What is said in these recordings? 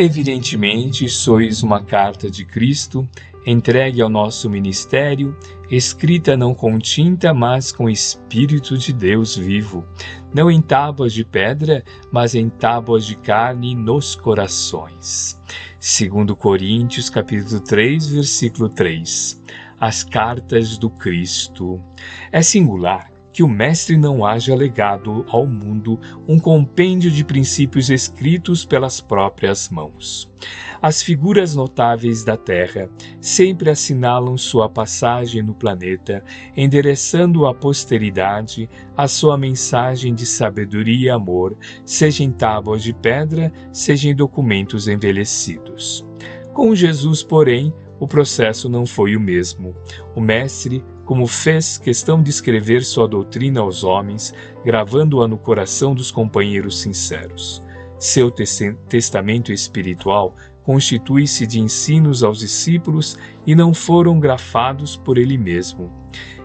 Evidentemente, sois uma carta de Cristo, entregue ao nosso ministério, escrita não com tinta, mas com Espírito de Deus vivo, não em tábuas de pedra, mas em tábuas de carne nos corações. Segundo Coríntios, capítulo 3, versículo 3. As cartas do Cristo. É singular que o Mestre não haja legado ao mundo um compêndio de princípios escritos pelas próprias mãos. As figuras notáveis da Terra sempre assinalam sua passagem no planeta, endereçando à posteridade a sua mensagem de sabedoria e amor, seja em tábuas de pedra, seja em documentos envelhecidos. Com Jesus, porém, o processo não foi o mesmo. O Mestre como fez questão de escrever sua doutrina aos homens, gravando-a no coração dos companheiros sinceros. Seu testamento espiritual constitui-se de ensinos aos discípulos e não foram grafados por ele mesmo.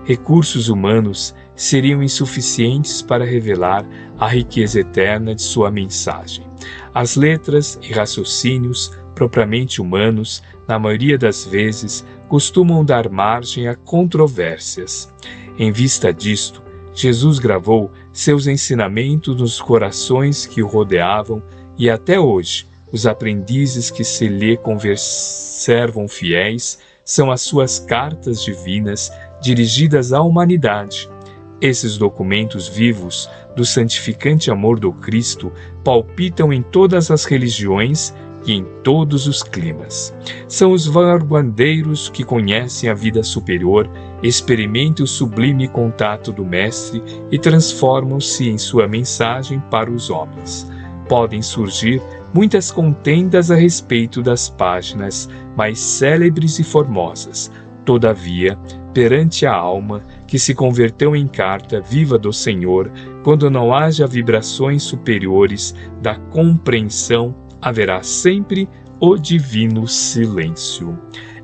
Recursos humanos seriam insuficientes para revelar a riqueza eterna de sua mensagem. As letras e raciocínios propriamente humanos, na maioria das vezes, costumam dar margem a controvérsias. Em vista disto, Jesus gravou seus ensinamentos nos corações que o rodeavam e até hoje os aprendizes que se lhe conservam fiéis são as suas cartas divinas dirigidas à humanidade. Esses documentos vivos do santificante amor do Cristo palpitam em todas as religiões e em todos os climas. São os vanguardeiros que conhecem a vida superior, experimentam o sublime contato do Mestre e transformam-se em sua mensagem para os homens. Podem surgir muitas contendas a respeito das páginas mais célebres e formosas. Todavia, perante a alma que se converteu em carta viva do Senhor, quando não haja vibrações superiores da compreensão haverá sempre o divino silêncio.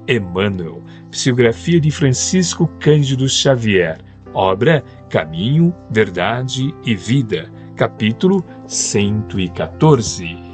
Emmanuel, psicografia de Francisco Cândido Xavier, obra Caminho, Verdade e Vida, capítulo 114.